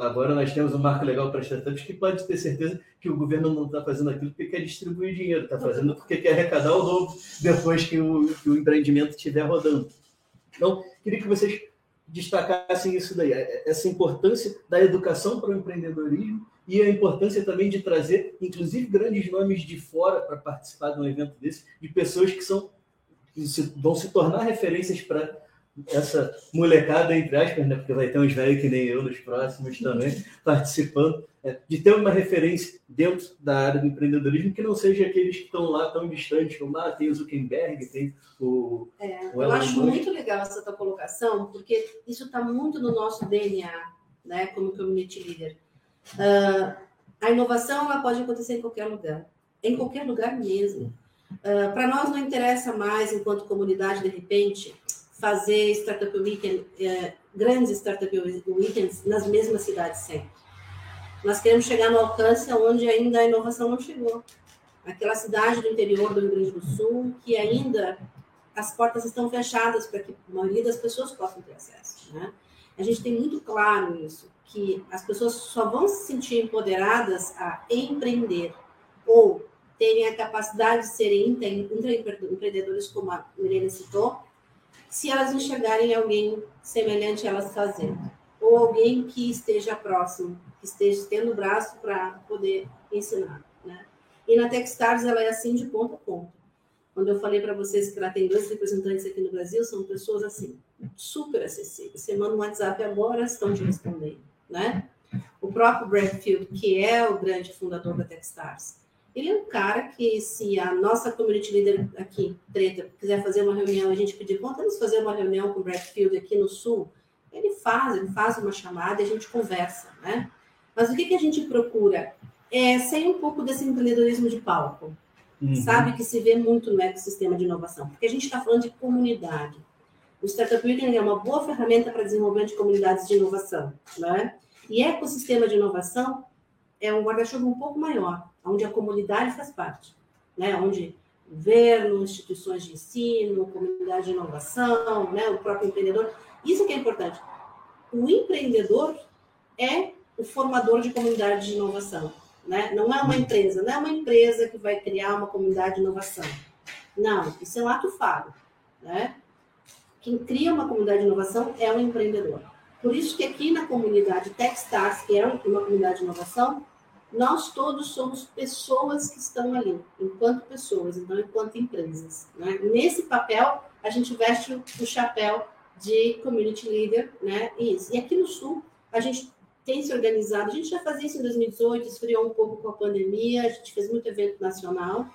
Agora nós temos um marco legal para startups que pode ter certeza que o governo não está fazendo aquilo porque quer distribuir dinheiro, está fazendo porque quer arrecadar o dobro depois que o, que o empreendimento estiver rodando. Então, queria que vocês destacassem isso daí, essa importância da educação para o empreendedorismo e a importância também de trazer, inclusive, grandes nomes de fora para participar de um evento desse, de pessoas que são que vão se tornar referências para essa molecada, entre aspas, né? porque vai ter uns velhos que nem eu nos próximos também, participando, é, de ter uma referência dentro da área do empreendedorismo que não seja aqueles que estão lá tão distantes, como ah, tem o Zuckerberg, tem o. É, o eu acho muito legal essa tua colocação, porque isso está muito no nosso DNA, né, como community leader. Uh, a inovação ela pode acontecer em qualquer lugar, em qualquer lugar mesmo. Uh, Para nós não interessa mais, enquanto comunidade, de repente, fazer Startup Weekend, é, grandes Startup Weekends nas mesmas cidades sempre. Nós queremos chegar no alcance onde ainda a inovação não chegou. Aquela cidade do interior do Rio Grande do Sul, que ainda as portas estão fechadas para que a maioria das pessoas possam ter acesso. Né? a gente tem muito claro isso, que as pessoas só vão se sentir empoderadas a empreender ou terem a capacidade de serem empreendedores, como a Mirena citou, se elas enxergarem alguém semelhante a elas fazendo, ou alguém que esteja próximo, que esteja tendo o braço para poder ensinar. Né? E na Techstars ela é assim de ponto a ponto. Quando eu falei para vocês que ela tem dois representantes aqui no Brasil, são pessoas assim, super acessíveis. Você manda um WhatsApp agora, estão te respondendo, né? O próprio Bradfield, que é o grande fundador da Techstars, ele é um cara que, se a nossa community leader aqui, Treta, quiser fazer uma reunião, a gente pedir, vamos fazer uma reunião com o Bradfield aqui no Sul, ele faz, ele faz uma chamada e a gente conversa, né? Mas o que, que a gente procura? É sair um pouco desse empreendedorismo de palco, uhum. sabe? Que se vê muito no ecossistema de inovação, porque a gente está falando de comunidade. O Startup Weekend é uma boa ferramenta para desenvolvimento de comunidades de inovação, né? E ecossistema de inovação é um guarda-chuva um pouco maior, onde a comunidade faz parte, né? Onde governo, instituições de ensino, comunidade de inovação, né? O próprio empreendedor. Isso que é importante. O empreendedor é o formador de comunidade de inovação. Né? Não é uma empresa, não é uma empresa que vai criar uma comunidade de inovação. Não, isso é um ato falho. Né? Quem cria uma comunidade de inovação é o empreendedor. Por isso que aqui na comunidade Techstars, que é uma comunidade de inovação, nós todos somos pessoas que estão ali, enquanto pessoas, não enquanto empresas. Né? Nesse papel, a gente veste o chapéu de community leader, né? Isso. E aqui no Sul, a gente tem se organizado. A gente já fazia isso em 2018, esfriou um pouco com a pandemia, a gente fez muito evento nacional,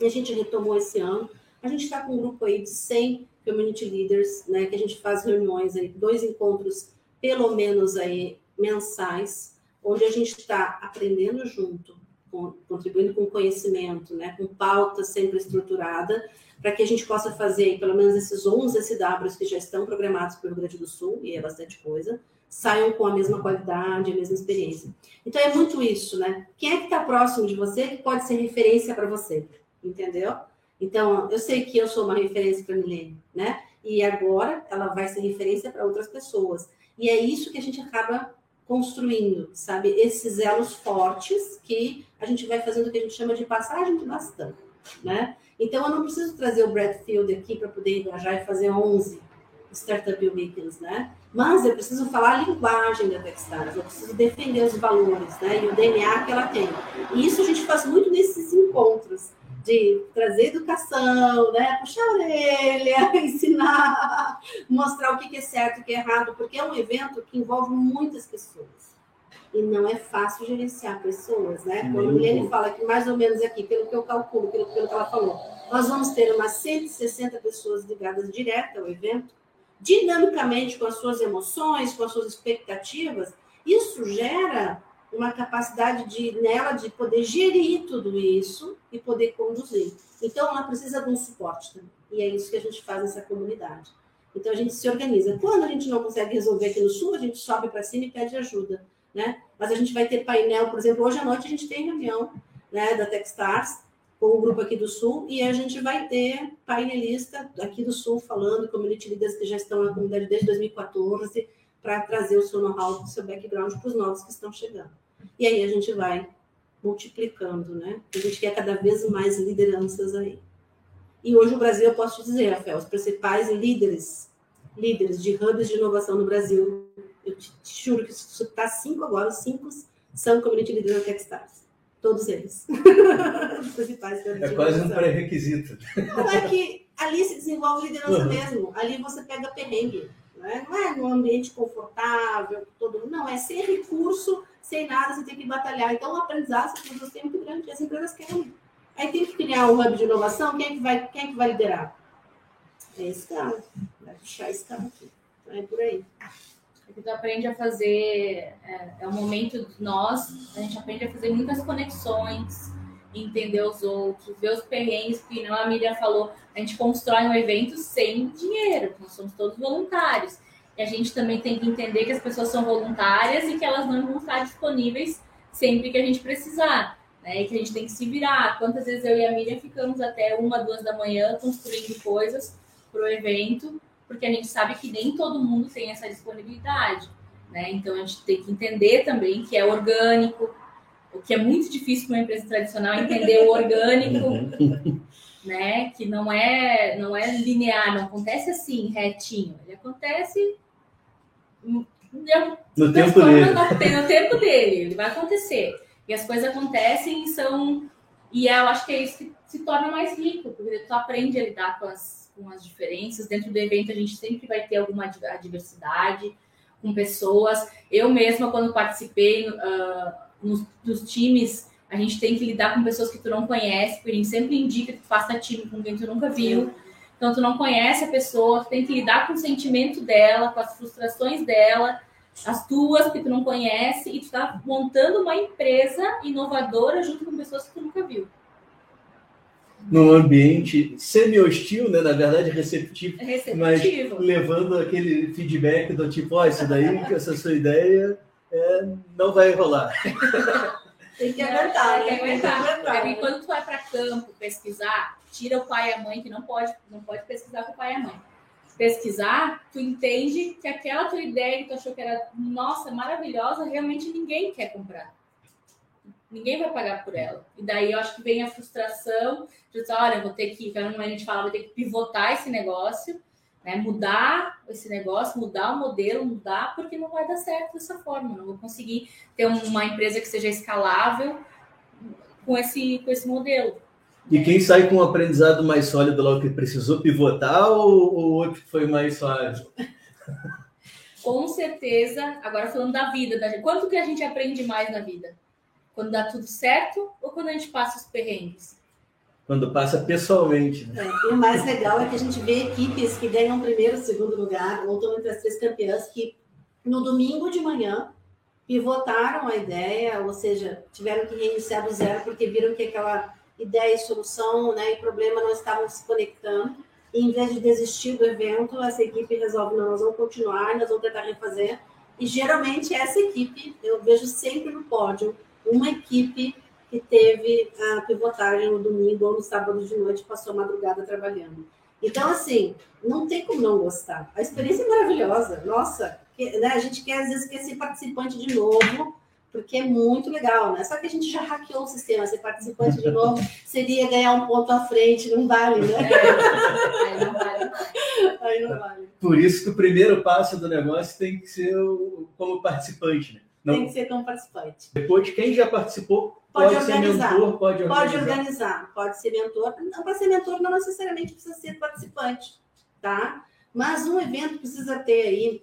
a gente retomou esse ano. A gente está com um grupo aí de 100 community leaders, né, que a gente faz reuniões aí, dois encontros pelo menos aí mensais, onde a gente está aprendendo junto, contribuindo com conhecimento, né, com pauta sempre estruturada, para que a gente possa fazer pelo menos esses 11 SWs que já estão programados para o Rio Grande do Sul, e é bastante coisa, saiam com a mesma qualidade, a mesma experiência. Então é muito isso, né? Quem é que está próximo de você que pode ser referência para você, entendeu? Então, eu sei que eu sou uma referência para a Milene, né? E agora ela vai ser referência para outras pessoas. E é isso que a gente acaba construindo, sabe? Esses elos fortes que a gente vai fazendo o que a gente chama de passagem de bastão, né? Então, eu não preciso trazer o Bradfield aqui para poder engajar e fazer 11 Startup Weekends, né? Mas eu preciso falar a linguagem da Techstars, eu preciso defender os valores, né? E o DNA que ela tem. E isso a gente faz muito nesses encontros, de trazer educação, né? Puxar a orelha, ensinar, mostrar o que é certo e o que é errado, porque é um evento que envolve muitas pessoas. E não é fácil gerenciar pessoas, né? Quando a Milene fala que mais ou menos aqui, pelo que eu calculo, pelo, pelo que ela falou, nós vamos ter umas 160 pessoas ligadas direto ao evento, dinamicamente com as suas emoções, com as suas expectativas, isso gera uma capacidade de nela de poder gerir tudo isso e poder conduzir. Então ela precisa de um suporte também. E é isso que a gente faz nessa comunidade. Então a gente se organiza. Quando a gente não consegue resolver aqui no sul, a gente sobe para cima e pede ajuda, né? Mas a gente vai ter painel, por exemplo, hoje à noite a gente tem reunião, né, da Techstars com o grupo aqui do Sul, e a gente vai ter painelista aqui do Sul falando, community leaders que já estão na comunidade desde 2014, para trazer o seu know-how, o seu background para os novos que estão chegando. E aí a gente vai multiplicando, né? A gente quer cada vez mais lideranças aí. E hoje o Brasil, eu posso te dizer, Rafael, os principais líderes, líderes de hubs de inovação no Brasil, eu te, te juro que está cinco agora, os cinco são community leaders da Techstars. Todos eles. Os principais É quase um pré-requisito. Não é que ali se desenvolve liderança uhum. mesmo. Ali você pega perrengue. Né? Não é num ambiente confortável, todo mundo. Não, é sem recurso, sem nada, você tem que batalhar. Então, o aprendizado as pessoas têm muito grande, as empresas querem. Aí tem que criar um hub de inovação, quem é que vai, quem é que vai liderar? É esse cara. Vai puxar esse cara aqui. Então, é por aí que tu aprende a fazer, é, é o momento de nós, a gente aprende a fazer muitas conexões, entender os outros, ver os perrengues, porque não a Miriam falou, a gente constrói um evento sem dinheiro, nós somos todos voluntários. E a gente também tem que entender que as pessoas são voluntárias e que elas não vão estar disponíveis sempre que a gente precisar. Né? E que a gente tem que se virar. Quantas vezes eu e a Miriam ficamos até uma, duas da manhã construindo coisas para o evento porque a gente sabe que nem todo mundo tem essa disponibilidade. Né? Então a gente tem que entender também que é orgânico, o que é muito difícil para uma empresa tradicional é entender o orgânico, né? Que não é não é linear, não acontece assim, retinho. Ele acontece no, no tempo dele. No tempo dele, ele vai acontecer. E as coisas acontecem e são e eu acho que é isso que se torna mais rico, porque tu aprende a lidar com as, com as diferenças. Dentro do evento a gente sempre vai ter alguma diversidade com pessoas. Eu mesma, quando participei uh, nos, dos times, a gente tem que lidar com pessoas que tu não conhece, porque a gente sempre indica que tu faça time com quem tu nunca viu. Então, tu não conhece a pessoa, tu tem que lidar com o sentimento dela, com as frustrações dela, as tuas que tu não conhece, e tu tá montando uma empresa inovadora junto com pessoas que tu nunca viu num ambiente semi-hostil, né? Na verdade, receptivo, receptivo, mas levando aquele feedback do tipo, ó, oh, isso daí, essa sua ideia é, não vai rolar. Tem que aguentar, tem que aguentar. Porque quando tu vai para campo pesquisar, tira o pai e a mãe, que não pode, não pode pesquisar com o pai e a mãe. Pesquisar, tu entende que aquela tua ideia que tu achou que era, nossa, maravilhosa, realmente ninguém quer comprar ninguém vai pagar por ela. E daí eu acho que vem a frustração de dizer, olha, vou ter que, como a gente fala, vou ter que pivotar esse negócio, né? mudar esse negócio, mudar o modelo, mudar, porque não vai dar certo dessa forma. Não vou conseguir ter uma empresa que seja escalável com esse, com esse modelo. E quem sai com um aprendizado mais sólido logo que precisou pivotar ou o outro foi mais suave? com certeza, agora falando da vida, da... quanto que a gente aprende mais na vida? Quando dá tudo certo ou quando a gente passa os perrengues? Quando passa pessoalmente. Né? É, e o mais legal é que a gente vê equipes que ganham primeiro, segundo lugar, ou estão entre as três campeãs, que no domingo de manhã pivotaram a ideia, ou seja, tiveram que reiniciar do zero porque viram que aquela ideia e solução né, e problema não estavam se conectando. E em vez de desistir do evento, essa equipe resolve, não, nós vamos continuar, nós vamos tentar refazer. E geralmente essa equipe, eu vejo sempre no pódio, uma equipe que teve a pivotagem no domingo ou no sábado de noite, passou a madrugada trabalhando. Então, assim, não tem como não gostar. A experiência é maravilhosa. Nossa, que, né, a gente quer, às vezes, quer ser participante de novo, porque é muito legal, né? Só que a gente já hackeou o sistema. Ser participante de novo seria ganhar um ponto à frente, não vale, né? É, aí não vale. Aí não vale. Por isso que o primeiro passo do negócio tem que ser o, como participante, né? Não. Tem que ser como participante. Depois, quem já participou pode, pode ser mentor, pode organizar. Pode organizar, pode ser mentor. Não, para ser mentor não necessariamente precisa ser participante, tá? Mas um evento precisa ter aí,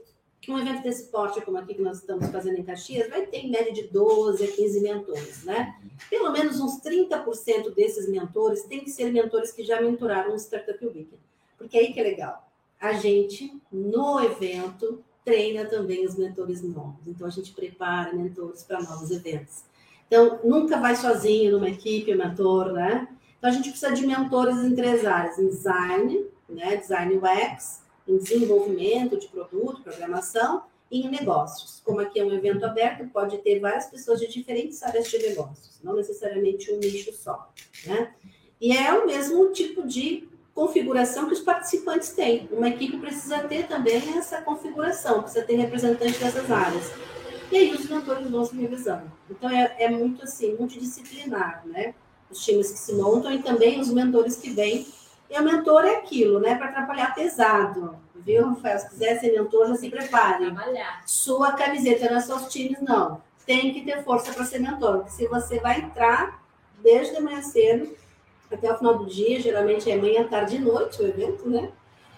um evento desse porte como aqui que nós estamos fazendo em Caxias, vai ter em média de 12 a 15 mentores, né? Pelo menos uns 30% desses mentores têm que ser mentores que já mentoraram o Startup Weekend. Porque aí que é legal. A gente, no evento, treina também os mentores novos. Então, a gente prepara mentores para novos eventos. Então, nunca vai sozinho numa equipe, mentor, né? Então, a gente precisa de mentores em três áreas: em design, né? design UX, em desenvolvimento de produto, programação e em negócios. Como aqui é um evento aberto, pode ter várias pessoas de diferentes áreas de negócios, não necessariamente um nicho só, né? E é o mesmo tipo de configuração que os participantes têm. Uma equipe precisa ter também essa configuração, precisa ter representantes dessas áreas. E aí os mentores vão se revisando. Então é, é muito assim, multidisciplinar, né? Os times que se montam e também os mentores que vêm. E o mentor é aquilo, né? Para trabalhar pesado. Viu, Rafael? Se quiser ser mentor, já se prepare. Trabalhar. Sua camiseta não é só os times, não. Tem que ter força para ser mentor. Porque se você vai entrar desde amanhã cedo, até o final do dia, geralmente é manhã, tarde e noite o evento, né?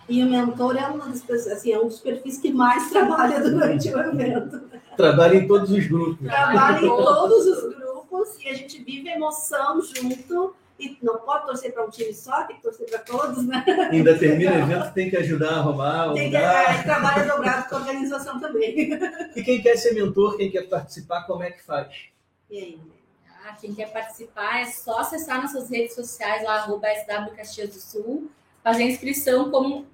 E o mentor é, uma das, assim, é um dos perfis que mais trabalha durante o evento. Trabalha em todos os grupos. Trabalha em todos os grupos e a gente vive emoção junto. E não pode torcer para um time só, tem que torcer para todos, né? Ainda termina o evento, tem que ajudar a arrumar. Tem que, é, trabalha dobrado com a organização também. E quem quer ser mentor, quem quer participar, como é que faz? E aí? Quem quer participar é só acessar nossas redes sociais lá, arroba SW Caxias do Sul, fazer inscrição como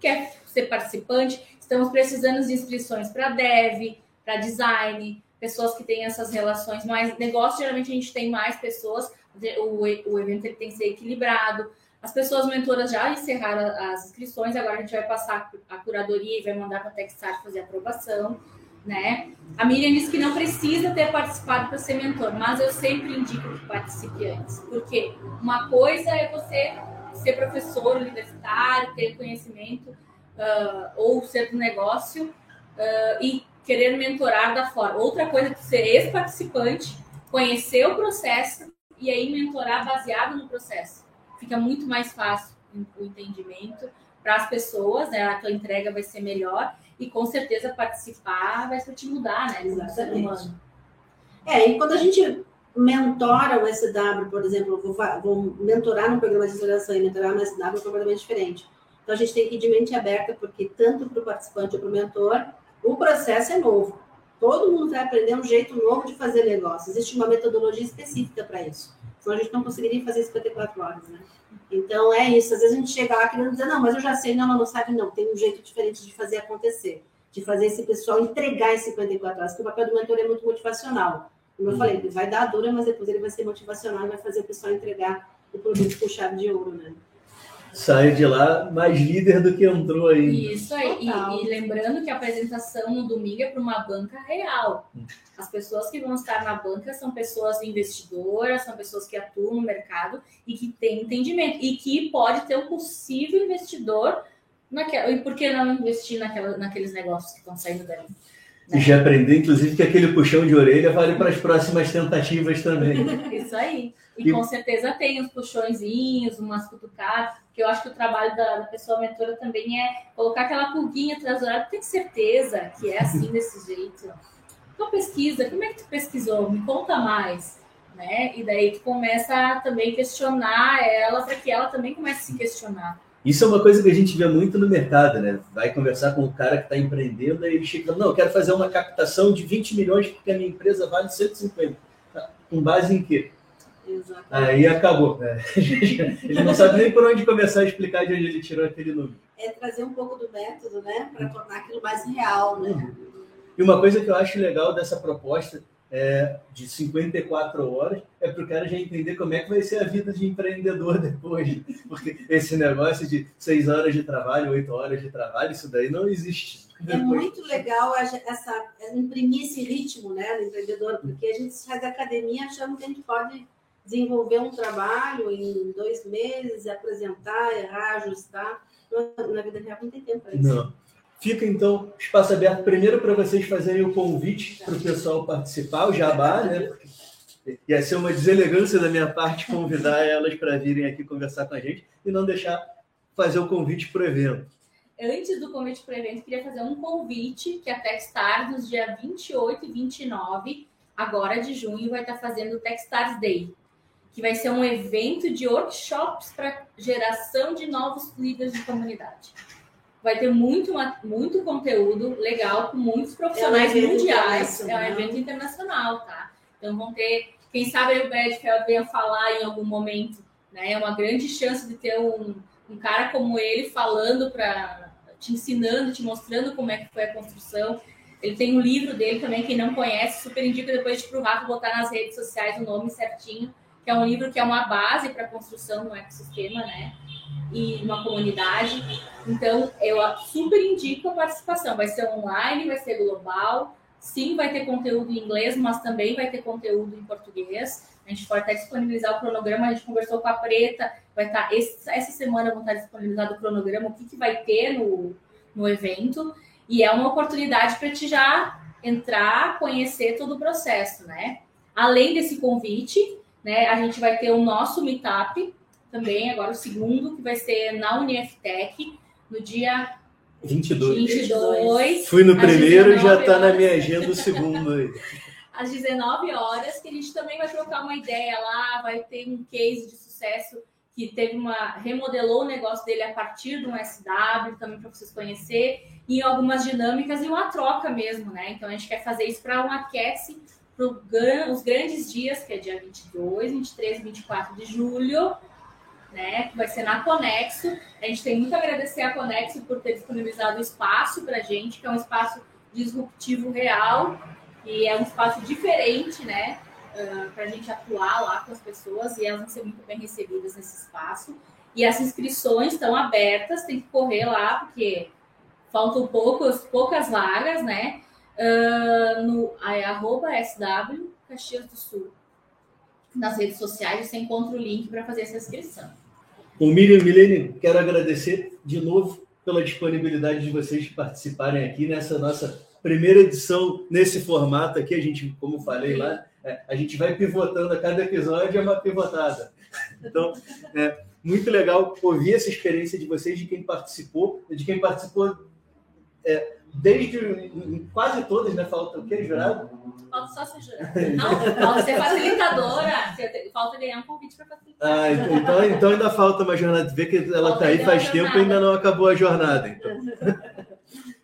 quer ser participante. Estamos precisando de inscrições para dev, para design, pessoas que têm essas relações mais. Negócio, geralmente a gente tem mais pessoas, o, o evento tem que ser equilibrado. As pessoas mentoras já encerraram as inscrições, agora a gente vai passar a curadoria e vai mandar para a Techstart fazer a aprovação. Né? A Miriam disse que não precisa ter participado para ser mentor, mas eu sempre indico que participe antes, porque uma coisa é você ser professor universitário, ter conhecimento uh, ou ser do negócio uh, e querer mentorar da fora. Outra coisa é ser ex-participante, conhecer o processo e aí mentorar baseado no processo. Fica muito mais fácil o entendimento para as pessoas, né? A tua entrega vai ser melhor e com certeza participar vai te mudar, né? Exatamente. É, e quando a gente mentora o SW, por exemplo, vou, vou mentorar no programa de aceleração e mentorar no SW é completamente diferente. Então a gente tem que ir de mente aberta, porque tanto para o participante ou para o mentor, o processo é novo. Todo mundo vai aprender um jeito novo de fazer negócio. Existe uma metodologia específica para isso. Senão a gente não conseguiria fazer 54 horas, né? Então é isso. Às vezes a gente chega lá querendo dizer, não, mas eu já sei, não, ela não sabe, não. Tem um jeito diferente de fazer acontecer, de fazer esse pessoal entregar em 54 horas, porque o papel do mentor é muito motivacional. Como eu uhum. falei, ele vai dar dura, mas depois ele vai ser motivacional e vai fazer o pessoal entregar o produto com chave de ouro, né? Sai de lá mais líder do que entrou aí. Isso aí. E, e, lembrando que a apresentação no domingo é para uma banca real. Hum. As pessoas que vão estar na banca são pessoas investidoras, são pessoas que atuam no mercado e que têm entendimento. E que pode ter um possível investidor naquela. E por que não investir naquela, naqueles negócios que estão saindo dali? E já aprender, inclusive, que aquele puxão de orelha vale para as próximas tentativas também. Isso aí. E, e, com certeza tem os puxõezinhos, umas cutucadas, que eu acho que o trabalho da, da pessoa mentora também é colocar aquela pulguinha atrás do olhar, tem certeza que é assim, desse jeito. Então pesquisa, como é que tu pesquisou? Me conta mais. Né? E daí tu começa a também questionar ela para que ela também comece a se questionar. Isso é uma coisa que a gente vê muito no mercado, né? Vai conversar com o cara que está empreendendo e ele chega, não, eu quero fazer uma captação de 20 milhões porque a minha empresa vale 150. Tá, com base em quê? Exatamente. Aí acabou. Né? ele não sabe nem por onde começar a explicar de onde ele tirou aquele número. É trazer um pouco do método, né? Para tornar aquilo mais real, né? Uhum. E uma coisa que eu acho legal dessa proposta é, de 54 horas é para o cara já entender como é que vai ser a vida de empreendedor depois. Porque esse negócio de 6 horas de trabalho, 8 horas de trabalho, isso daí não existe. É muito legal essa, imprimir esse ritmo né, no empreendedor, porque a gente sai da academia achando que a gente pode desenvolver um trabalho em dois meses, apresentar, errar, ajustar. Na vida real não tem tempo para isso. Não. Fica então espaço aberto primeiro para vocês fazerem o convite para o pessoal participar, o jabá, né? Ia ser uma deselegância da minha parte convidar elas para virem aqui conversar com a gente e não deixar fazer o convite para o evento. Antes do convite para o evento, queria fazer um convite que a Techstars, nos dias 28 e 29, agora de junho, vai estar fazendo o Techstars Day, que vai ser um evento de workshops para geração de novos líderes de comunidade vai ter muito, muito conteúdo legal com muitos profissionais é um mundiais. É um evento internacional, tá? Então vão ter, quem sabe o Bradfeld venha falar em algum momento, né? É uma grande chance de ter um, um cara como ele falando para te ensinando, te mostrando como é que foi a construção. Ele tem um livro dele também, quem não conhece, super indica depois de pro Rato botar nas redes sociais o nome certinho, que é um livro que é uma base para a construção do ecossistema, né? e uma comunidade. Então, eu super indico a participação. Vai ser online, vai ser global. Sim, vai ter conteúdo em inglês, mas também vai ter conteúdo em português. A gente pode até disponibilizar o cronograma. A gente conversou com a Preta. Vai estar tá, essa semana vão estar disponibilizado o cronograma, o que, que vai ter no, no evento. E é uma oportunidade para te já entrar, conhecer todo o processo, né? Além desse convite, né, a gente vai ter o nosso meetup, também, agora o segundo, que vai ser na Uniftec, no dia 22. 22 Fui no primeiro e já está na minha agenda o segundo aí. Às 19 horas, que a gente também vai trocar uma ideia lá, vai ter um case de sucesso que teve uma remodelou o negócio dele a partir de um SW, também para vocês conhecer, e algumas dinâmicas e uma troca mesmo, né? Então a gente quer fazer isso para um aquece para os grandes dias, que é dia 22, 23 e 24 de julho, né? Que vai ser na Conexo. A gente tem muito a agradecer a Conexo por ter disponibilizado o espaço para a gente, que é um espaço disruptivo real e é um espaço diferente, né? Uh, para a gente atuar lá com as pessoas e elas vão ser muito bem recebidas nesse espaço. E as inscrições estão abertas, tem que correr lá, porque faltam poucos, poucas vagas, né? Uh, no é, arroba SW Caxias do Sul. Nas redes sociais você encontra o link para fazer essa inscrição. O Miriam Milene, quero agradecer de novo pela disponibilidade de vocês participarem aqui nessa nossa primeira edição nesse formato aqui. A gente, como falei lá, é, a gente vai pivotando a cada episódio, é uma pivotada. Então, é muito legal ouvir essa experiência de vocês, de quem participou, de quem participou é, desde quase todas, né? Falta o quê, jurado? Falta só ser jurado. Não, falta ser facilitadora. Falta ganhar um convite para facilitar. Ah, então, então, então ainda falta uma jornada. Vê que ela está aí faz tempo e ainda não acabou a jornada. Então.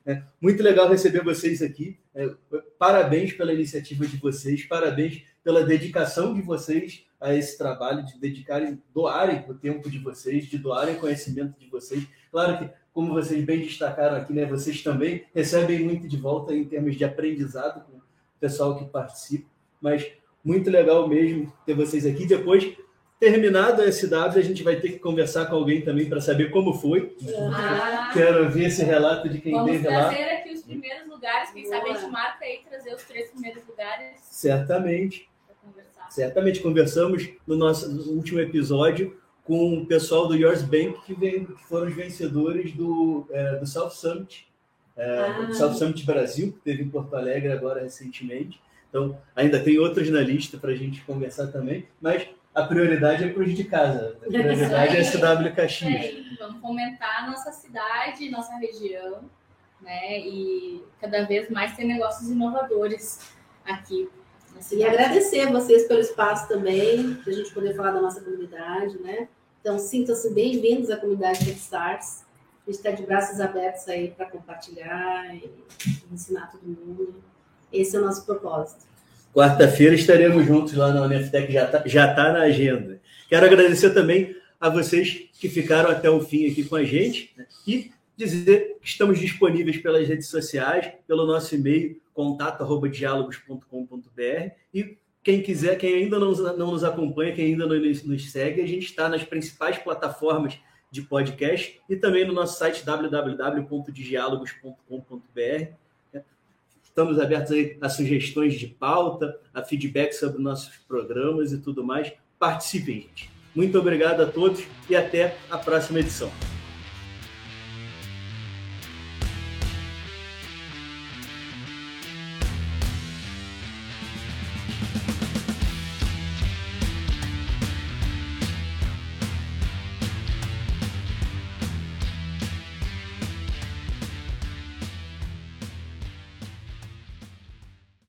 É, muito legal receber vocês aqui. É, parabéns pela iniciativa de vocês, parabéns pela dedicação de vocês a esse trabalho, de dedicarem, doarem o tempo de vocês, de doarem conhecimento de vocês. Claro que como vocês bem destacaram aqui, né, vocês também recebem muito de volta em termos de aprendizado com o pessoal que participa, mas muito legal mesmo ter vocês aqui. Depois, terminado a SW, a gente vai ter que conversar com alguém também para saber como foi. Ah, Quero ver esse relato de quem vamos teve lá. Vamos trazer aqui os primeiros lugares, quem Boa. sabe a gente marca aí trazer os três primeiros lugares. Certamente. Certamente conversamos no nosso último episódio com o pessoal do Yours Bank, que, que foram os vencedores do, é, do South Summit, é, ah. do South Summit Brasil, que teve em Porto Alegre agora recentemente. Então, ainda tem outros na lista para a gente conversar também, mas a prioridade é para os de casa. A prioridade é a SW Caxias. É, vamos fomentar a nossa cidade, nossa região, né? E cada vez mais ter negócios inovadores aqui. E agradecer a vocês pelo espaço também, para a gente poder falar da nossa comunidade, né? Então, sintam-se bem-vindos à comunidade Techstars. A gente está de braços abertos aí para compartilhar e ensinar todo mundo. Esse é o nosso propósito. Quarta-feira estaremos juntos lá na Unftec, já está já tá na agenda. Quero agradecer também a vocês que ficaram até o fim aqui com a gente né? e dizer que estamos disponíveis pelas redes sociais, pelo nosso e-mail, contato@dialogos.com.br e quem quiser, quem ainda não, não nos acompanha, quem ainda não nos segue, a gente está nas principais plataformas de podcast e também no nosso site www.dialogos.com.br. Estamos abertos a sugestões de pauta, a feedback sobre nossos programas e tudo mais. Participem, gente. Muito obrigado a todos e até a próxima edição.